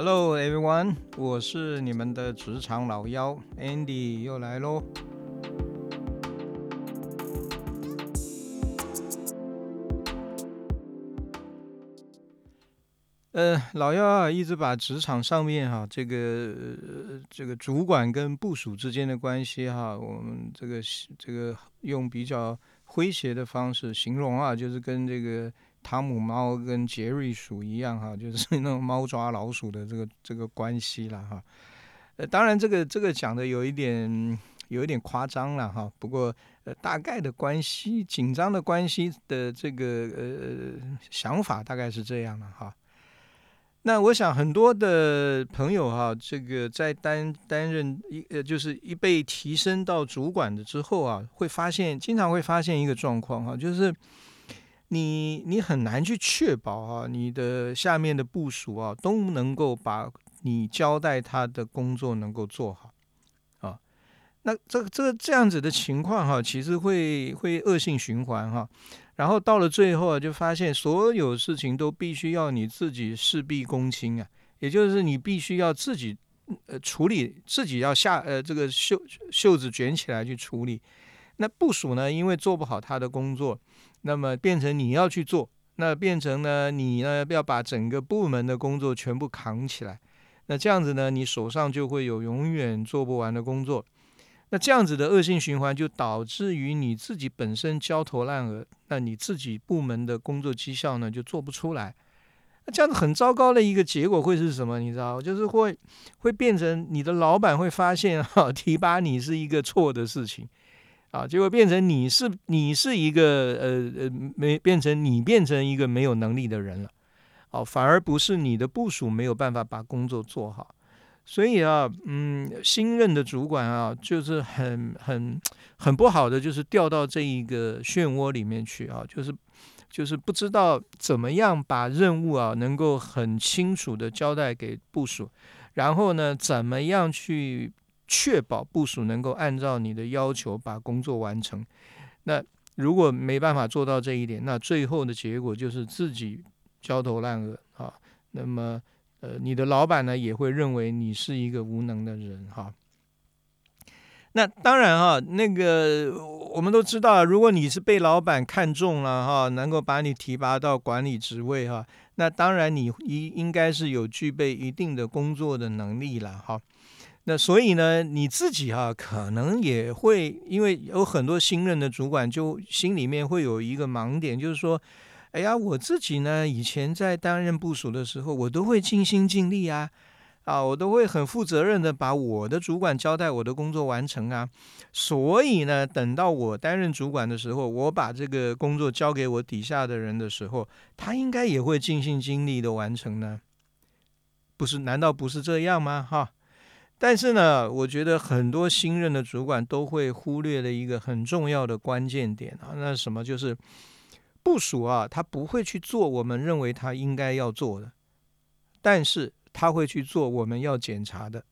Hello everyone，我是你们的职场老妖 Andy 又来喽。呃，老妖啊，一直把职场上面哈这个这个主管跟部署之间的关系哈，我们这个这个用比较诙谐的方式形容啊，就是跟这个。汤姆猫跟杰瑞鼠一样哈，就是那种猫抓老鼠的这个这个关系了哈。呃，当然这个这个讲的有一点有一点夸张了哈。不过呃，大概的关系紧张的关系的这个呃想法大概是这样的哈。那我想很多的朋友哈，这个在担担任一呃就是一被提升到主管的之后啊，会发现经常会发现一个状况哈，就是。你你很难去确保啊，你的下面的部署啊都能够把你交代他的工作能够做好啊。那这这这样子的情况哈，其实会会恶性循环哈。然后到了最后啊，就发现所有事情都必须要你自己事必躬亲啊，也就是你必须要自己呃处理，自己要下呃这个袖袖子卷起来去处理。那部署呢，因为做不好他的工作。那么变成你要去做，那变成呢，你呢要把整个部门的工作全部扛起来，那这样子呢，你手上就会有永远做不完的工作，那这样子的恶性循环就导致于你自己本身焦头烂额，那你自己部门的工作绩效呢就做不出来，那这样子很糟糕的一个结果会是什么？你知道，就是会会变成你的老板会发现哈，提拔你是一个错的事情。啊，结果变成你是你是一个呃呃没变成你变成一个没有能力的人了，哦，反而不是你的部署没有办法把工作做好，所以啊，嗯，新任的主管啊，就是很很很不好的，就是掉到这一个漩涡里面去啊，就是就是不知道怎么样把任务啊能够很清楚的交代给部署，然后呢，怎么样去。确保部署能够按照你的要求把工作完成。那如果没办法做到这一点，那最后的结果就是自己焦头烂额啊。那么，呃，你的老板呢也会认为你是一个无能的人哈。那当然哈，那个我们都知道，如果你是被老板看中了哈，能够把你提拔到管理职位哈，那当然你应应该是有具备一定的工作的能力了哈。那所以呢，你自己哈可能也会，因为有很多新任的主管，就心里面会有一个盲点，就是说，哎呀，我自己呢以前在担任部署的时候，我都会尽心尽力啊，啊，我都会很负责任的把我的主管交代我的工作完成啊，所以呢，等到我担任主管的时候，我把这个工作交给我底下的人的时候，他应该也会尽心尽力的完成呢，不是？难道不是这样吗？哈？但是呢，我觉得很多新任的主管都会忽略了一个很重要的关键点啊，那什么就是部署啊，他不会去做我们认为他应该要做的，但是他会去做我们要检查的。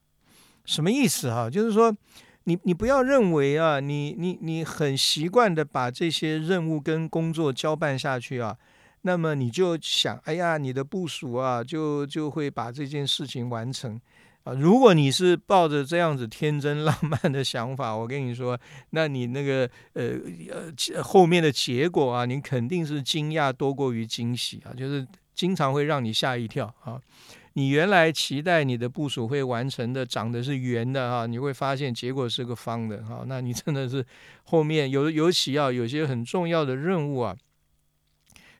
什么意思啊？就是说，你你不要认为啊，你你你很习惯的把这些任务跟工作交办下去啊，那么你就想，哎呀，你的部署啊，就就会把这件事情完成。啊，如果你是抱着这样子天真浪漫的想法，我跟你说，那你那个呃呃后面的结果啊，你肯定是惊讶多过于惊喜啊，就是经常会让你吓一跳啊。你原来期待你的部署会完成的长得是圆的哈，你会发现结果是个方的哈，那你真的是后面有尤其啊有些很重要的任务啊，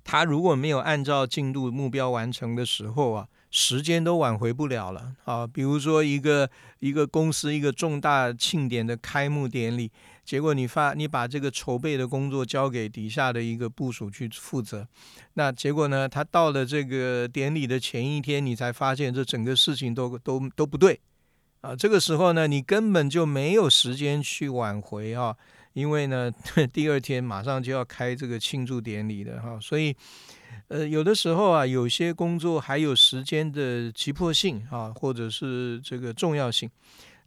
他如果没有按照进度目标完成的时候啊。时间都挽回不了了啊！比如说一个一个公司一个重大庆典的开幕典礼，结果你发你把这个筹备的工作交给底下的一个部署去负责，那结果呢？他到了这个典礼的前一天，你才发现这整个事情都都都不对啊！这个时候呢，你根本就没有时间去挽回啊，因为呢，第二天马上就要开这个庆祝典礼的哈，所以。呃，有的时候啊，有些工作还有时间的急迫性啊，或者是这个重要性。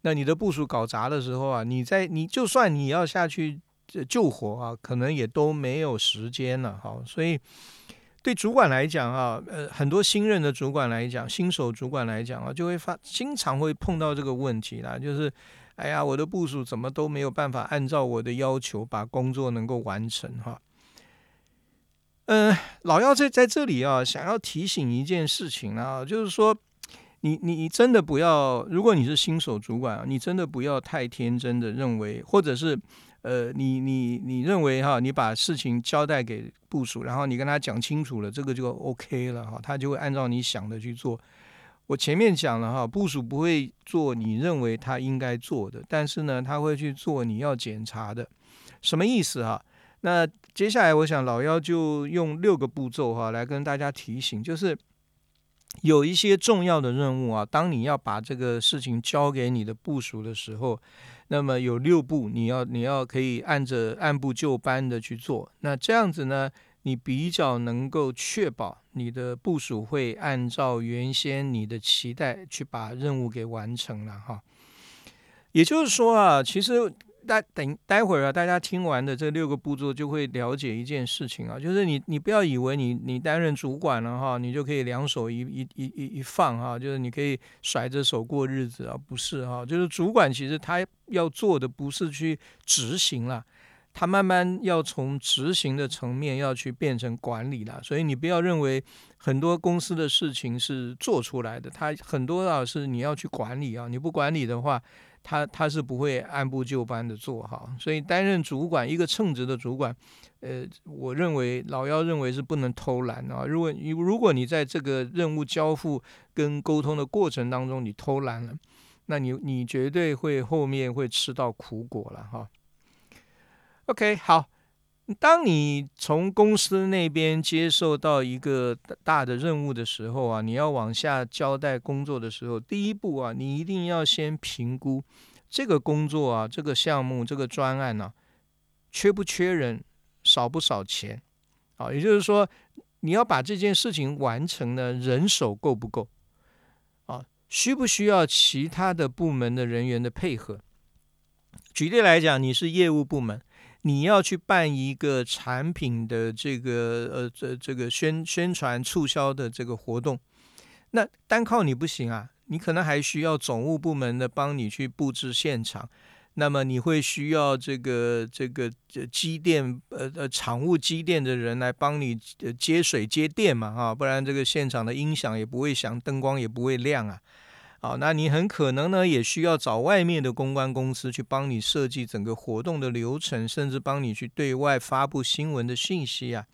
那你的部署搞砸的时候啊，你在你就算你要下去救火啊，可能也都没有时间了。哈，所以对主管来讲啊，呃，很多新任的主管来讲，新手主管来讲啊，就会发经常会碰到这个问题啦，就是，哎呀，我的部署怎么都没有办法按照我的要求把工作能够完成哈。嗯，老幺在在这里啊，想要提醒一件事情啊，就是说，你你你真的不要，如果你是新手主管，你真的不要太天真的认为，或者是。呃，你你你认为哈，你把事情交代给部署，然后你跟他讲清楚了，这个就 OK 了哈，他就会按照你想的去做。我前面讲了哈，部署不会做你认为他应该做的，但是呢，他会去做你要检查的。什么意思哈？那接下来我想老幺就用六个步骤哈来跟大家提醒，就是有一些重要的任务啊，当你要把这个事情交给你的部署的时候。那么有六步，你要你要可以按着按部就班的去做，那这样子呢，你比较能够确保你的部署会按照原先你的期待去把任务给完成了哈。也就是说啊，其实。待等待会儿啊，大家听完的这六个步骤就会了解一件事情啊，就是你你不要以为你你担任主管了哈，你就可以两手一一一一一放哈，就是你可以甩着手过日子啊，不是哈，就是主管其实他要做的不是去执行了，他慢慢要从执行的层面要去变成管理了，所以你不要认为很多公司的事情是做出来的，他很多啊是你要去管理啊，你不管理的话。他他是不会按部就班的做哈，所以担任主管一个称职的主管，呃，我认为老幺认为是不能偷懒啊。如果你如果你在这个任务交付跟沟通的过程当中你偷懒了，那你你绝对会后面会吃到苦果了哈。OK，好。当你从公司那边接受到一个大的任务的时候啊，你要往下交代工作的时候，第一步啊，你一定要先评估这个工作啊，这个项目、这个专案呢，缺不缺人，少不少钱啊？也就是说，你要把这件事情完成呢，人手够不够啊？需不需要其他的部门的人员的配合？举例来讲，你是业务部门。你要去办一个产品的这个呃这这个宣宣传促销的这个活动，那单靠你不行啊，你可能还需要总务部门的帮你去布置现场，那么你会需要这个这个机电呃呃场务机电的人来帮你接水接电嘛哈，不然这个现场的音响也不会响，灯光也不会亮啊。好，那你很可能呢，也需要找外面的公关公司去帮你设计整个活动的流程，甚至帮你去对外发布新闻的信息啊。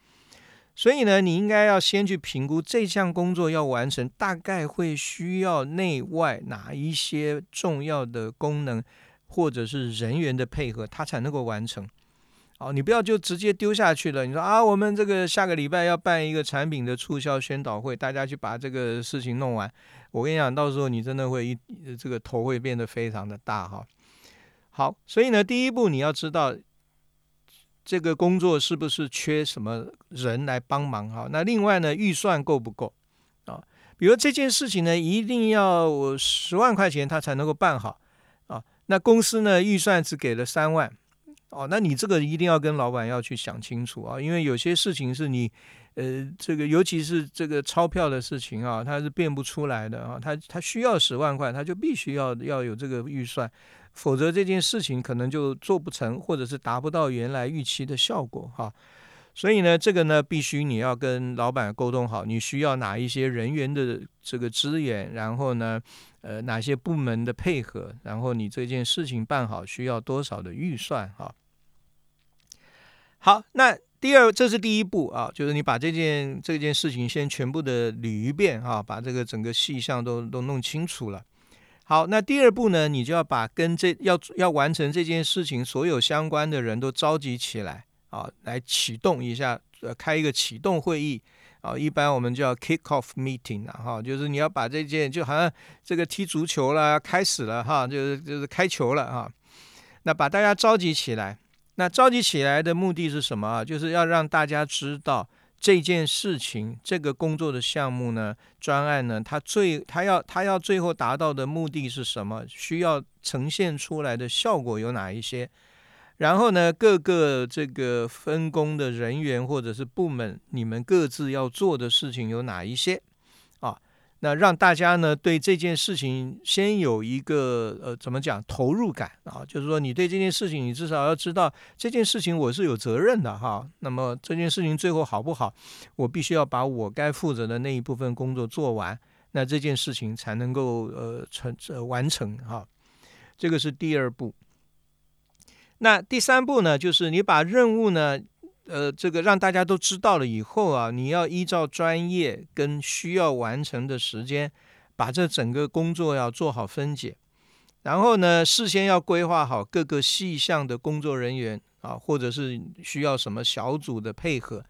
所以呢，你应该要先去评估这项工作要完成，大概会需要内外哪一些重要的功能，或者是人员的配合，它才能够完成。哦，你不要就直接丢下去了。你说啊，我们这个下个礼拜要办一个产品的促销宣导会，大家去把这个事情弄完。我跟你讲，到时候你真的会一这个头会变得非常的大哈。好，所以呢，第一步你要知道这个工作是不是缺什么人来帮忙哈。那另外呢，预算够不够啊？比如这件事情呢，一定要十万块钱他才能够办好啊。那公司呢，预算只给了三万。哦，那你这个一定要跟老板要去想清楚啊，因为有些事情是你，呃，这个尤其是这个钞票的事情啊，它是变不出来的啊，他他需要十万块，他就必须要要有这个预算，否则这件事情可能就做不成，或者是达不到原来预期的效果哈。所以呢，这个呢，必须你要跟老板沟通好，你需要哪一些人员的这个资源，然后呢，呃，哪些部门的配合，然后你这件事情办好需要多少的预算哈。好，那第二，这是第一步啊，就是你把这件这件事情先全部的捋一遍哈，把这个整个细项都都弄清楚了。好，那第二步呢，你就要把跟这要要完成这件事情所有相关的人都召集起来。啊，来启动一下，呃，开一个启动会议啊，一般我们叫 kick off meeting 啊，哈，就是你要把这件就好像这个踢足球了，开始了哈，就是就是开球了哈，那把大家召集起来，那召集起来的目的是什么啊？就是要让大家知道这件事情，这个工作的项目呢，专案呢，它最它要它要最后达到的目的是什么？需要呈现出来的效果有哪一些？然后呢，各个这个分工的人员或者是部门，你们各自要做的事情有哪一些？啊，那让大家呢对这件事情先有一个呃怎么讲投入感啊？就是说你对这件事情，你至少要知道这件事情我是有责任的哈。那么这件事情最后好不好，我必须要把我该负责的那一部分工作做完，那这件事情才能够呃成呃完成哈。这个是第二步。那第三步呢，就是你把任务呢，呃，这个让大家都知道了以后啊，你要依照专业跟需要完成的时间，把这整个工作要做好分解，然后呢，事先要规划好各个细项的工作人员啊，或者是需要什么小组的配合。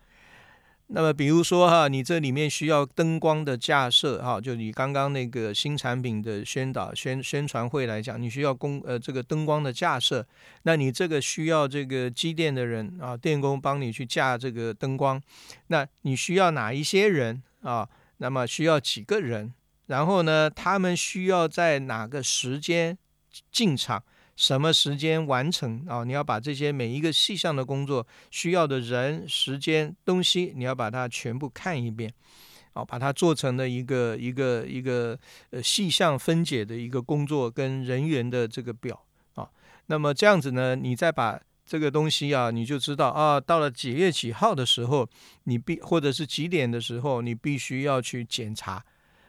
那么，比如说哈，你这里面需要灯光的架设哈，就你刚刚那个新产品的宣导宣宣传会来讲，你需要工呃这个灯光的架设，那你这个需要这个机电的人啊，电工帮你去架这个灯光，那你需要哪一些人啊？那么需要几个人？然后呢，他们需要在哪个时间进场？什么时间完成啊？你要把这些每一个细项的工作需要的人、时间、东西，你要把它全部看一遍，啊，把它做成了一个一个一个呃细项分解的一个工作跟人员的这个表啊。那么这样子呢，你再把这个东西啊，你就知道啊，到了几月几号的时候，你必或者是几点的时候，你必须要去检查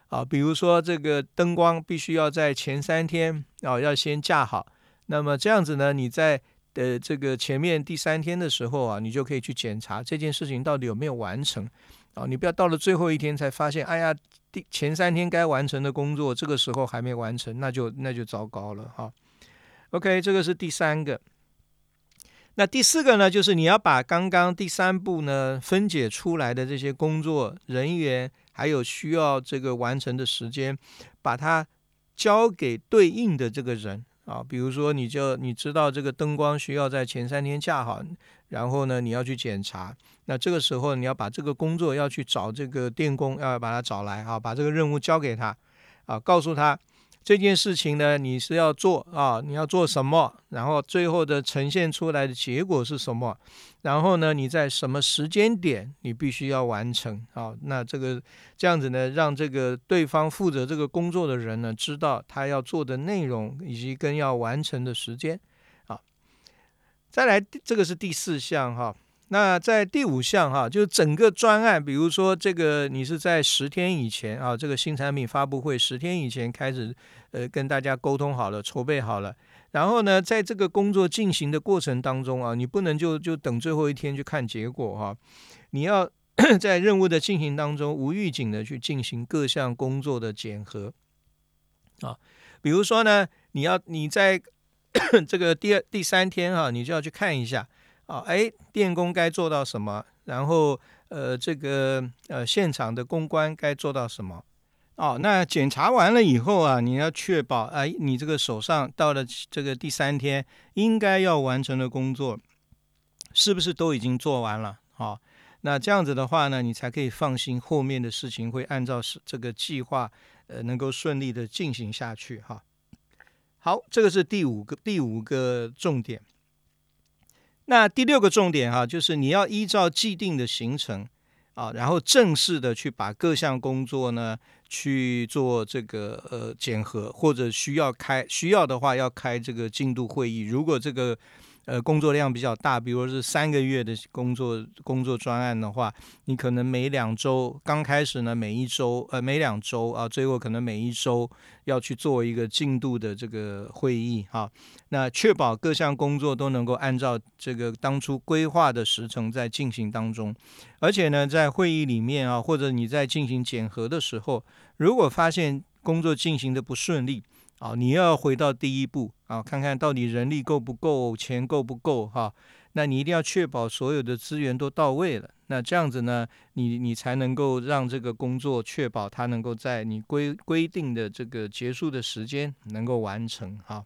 啊。比如说这个灯光必须要在前三天啊，要先架好。那么这样子呢？你在呃这个前面第三天的时候啊，你就可以去检查这件事情到底有没有完成啊。你不要到了最后一天才发现，哎呀，第前三天该完成的工作这个时候还没完成，那就那就糟糕了哈。OK，这个是第三个。那第四个呢，就是你要把刚刚第三步呢分解出来的这些工作人员，还有需要这个完成的时间，把它交给对应的这个人。啊，比如说，你就你知道这个灯光需要在前三天架好，然后呢，你要去检查，那这个时候你要把这个工作要去找这个电工，要把他找来啊，把这个任务交给他，啊，告诉他。这件事情呢，你是要做啊？你要做什么？然后最后的呈现出来的结果是什么？然后呢，你在什么时间点你必须要完成啊？那这个这样子呢，让这个对方负责这个工作的人呢，知道他要做的内容以及跟要完成的时间啊。再来，这个是第四项哈。那在第五项哈，就是整个专案，比如说这个你是在十天以前啊，这个新产品发布会十天以前开始，呃，跟大家沟通好了，筹备好了，然后呢，在这个工作进行的过程当中啊，你不能就就等最后一天去看结果哈，你要 在任务的进行当中无预警的去进行各项工作的检核。啊，比如说呢，你要你在 这个第二第三天哈，你就要去看一下。啊，哎，电工该做到什么？然后，呃，这个呃，现场的公关该做到什么？哦，那检查完了以后啊，你要确保，哎，你这个手上到了这个第三天应该要完成的工作，是不是都已经做完了？哦，那这样子的话呢，你才可以放心，后面的事情会按照是这个计划，呃，能够顺利的进行下去。哈，好，这个是第五个第五个重点。那第六个重点哈，就是你要依照既定的行程啊，然后正式的去把各项工作呢去做这个呃检核，或者需要开需要的话要开这个进度会议。如果这个呃，工作量比较大，比如是三个月的工作工作专案的话，你可能每两周刚开始呢，每一周呃每两周啊，最后可能每一周要去做一个进度的这个会议哈。那确保各项工作都能够按照这个当初规划的时程在进行当中，而且呢，在会议里面啊，或者你在进行检核的时候，如果发现工作进行的不顺利。啊，你要回到第一步啊，看看到底人力够不够，钱够不够哈？那你一定要确保所有的资源都到位了。那这样子呢，你你才能够让这个工作确保它能够在你规规定的这个结束的时间能够完成哈。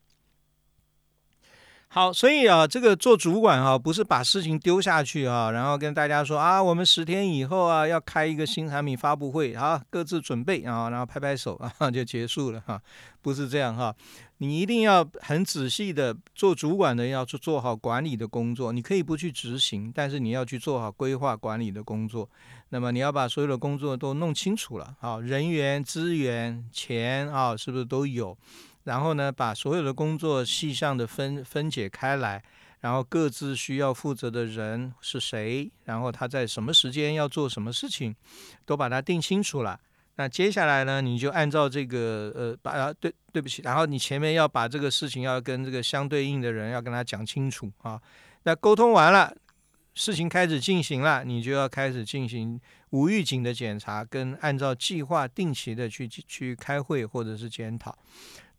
好，所以啊，这个做主管啊，不是把事情丢下去啊，然后跟大家说啊，我们十天以后啊要开一个新产品发布会啊，各自准备啊，然后拍拍手 啊就结束了哈，不是这样哈，你一定要很仔细的做主管的要去做好管理的工作，你可以不去执行，但是你要去做好规划管理的工作，那么你要把所有的工作都弄清楚了啊，人员、资源、钱啊，是不是都有？然后呢，把所有的工作细项的分分解开来，然后各自需要负责的人是谁，然后他在什么时间要做什么事情，都把它定清楚了。那接下来呢，你就按照这个呃，把对对不起，然后你前面要把这个事情要跟这个相对应的人要跟他讲清楚啊。那沟通完了，事情开始进行了，你就要开始进行无预警的检查，跟按照计划定期的去去开会或者是检讨。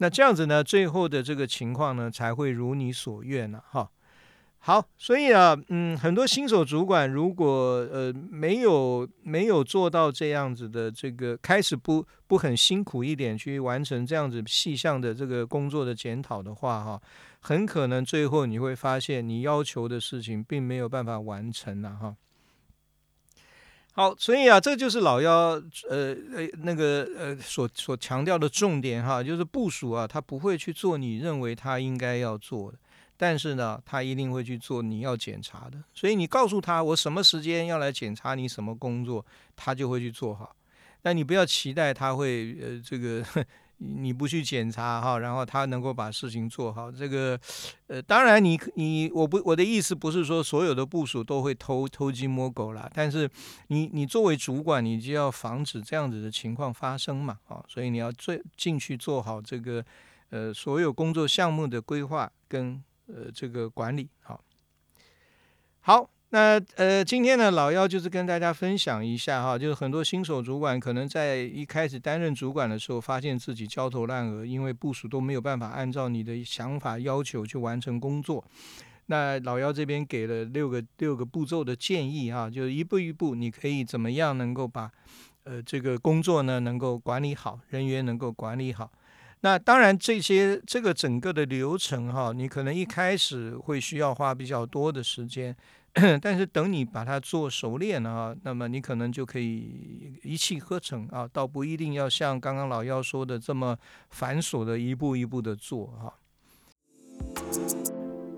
那这样子呢，最后的这个情况呢，才会如你所愿呢，哈。好，所以啊，嗯，很多新手主管如果呃没有没有做到这样子的这个开始不不很辛苦一点去完成这样子细项的这个工作的检讨的话，哈，很可能最后你会发现你要求的事情并没有办法完成了，哈。好，所以啊，这就是老幺呃呃那个呃所所强调的重点哈，就是部署啊，他不会去做你认为他应该要做的，但是呢，他一定会去做你要检查的。所以你告诉他我什么时间要来检查你什么工作，他就会去做好。但你不要期待他会呃这个。你不去检查哈，然后他能够把事情做好，这个，呃，当然你你我不我的意思不是说所有的部署都会偷偷鸡摸狗啦，但是你你作为主管，你就要防止这样子的情况发生嘛，啊，所以你要最进去做好这个呃所有工作项目的规划跟呃这个管理，好，好。那呃，今天呢，老幺就是跟大家分享一下哈，就是很多新手主管可能在一开始担任主管的时候，发现自己焦头烂额，因为部署都没有办法按照你的想法要求去完成工作。那老幺这边给了六个六个步骤的建议哈，就是一步一步，你可以怎么样能够把呃这个工作呢能够管理好，人员能够管理好。那当然这些这个整个的流程哈，你可能一开始会需要花比较多的时间。但是等你把它做熟练了啊，那么你可能就可以一气呵成啊，倒不一定要像刚刚老幺说的这么繁琐的一步一步的做哈。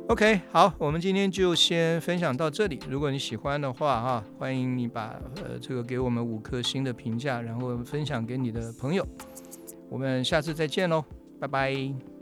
OK，好，我们今天就先分享到这里。如果你喜欢的话哈，欢迎你把呃这个给我们五颗星的评价，然后分享给你的朋友。我们下次再见喽，拜拜。